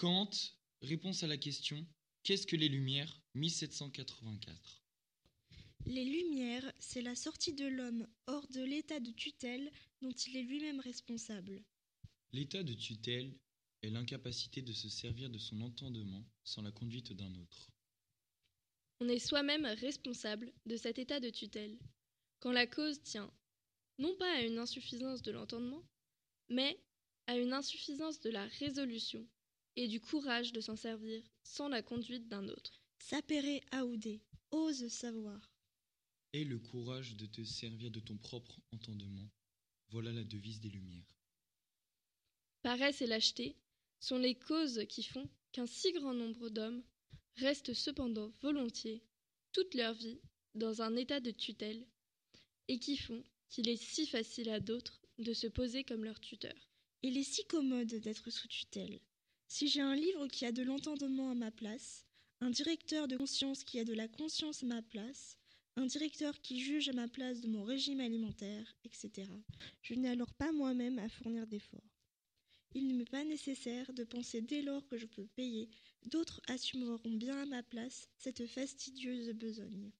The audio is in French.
Kant, réponse à la question Qu'est-ce que les Lumières 1784. Les Lumières, c'est la sortie de l'homme hors de l'état de tutelle dont il est lui-même responsable. L'état de tutelle est l'incapacité de se servir de son entendement sans la conduite d'un autre. On est soi-même responsable de cet état de tutelle, quand la cause tient non pas à une insuffisance de l'entendement, mais à une insuffisance de la résolution et du courage de s'en servir sans la conduite d'un autre. Sapere aude, ose savoir. Aie le courage de te servir de ton propre entendement. Voilà la devise des Lumières. Paresse et lâcheté sont les causes qui font qu'un si grand nombre d'hommes restent cependant volontiers toute leur vie dans un état de tutelle et qui font qu'il est si facile à d'autres de se poser comme leur tuteur. Il est si commode d'être sous tutelle. Si j'ai un livre qui a de l'entendement à ma place, un directeur de conscience qui a de la conscience à ma place, un directeur qui juge à ma place de mon régime alimentaire, etc. Je n'ai alors pas moi-même à fournir d'efforts. Il ne m'est pas nécessaire de penser dès lors que je peux payer, d'autres assumeront bien à ma place cette fastidieuse besogne.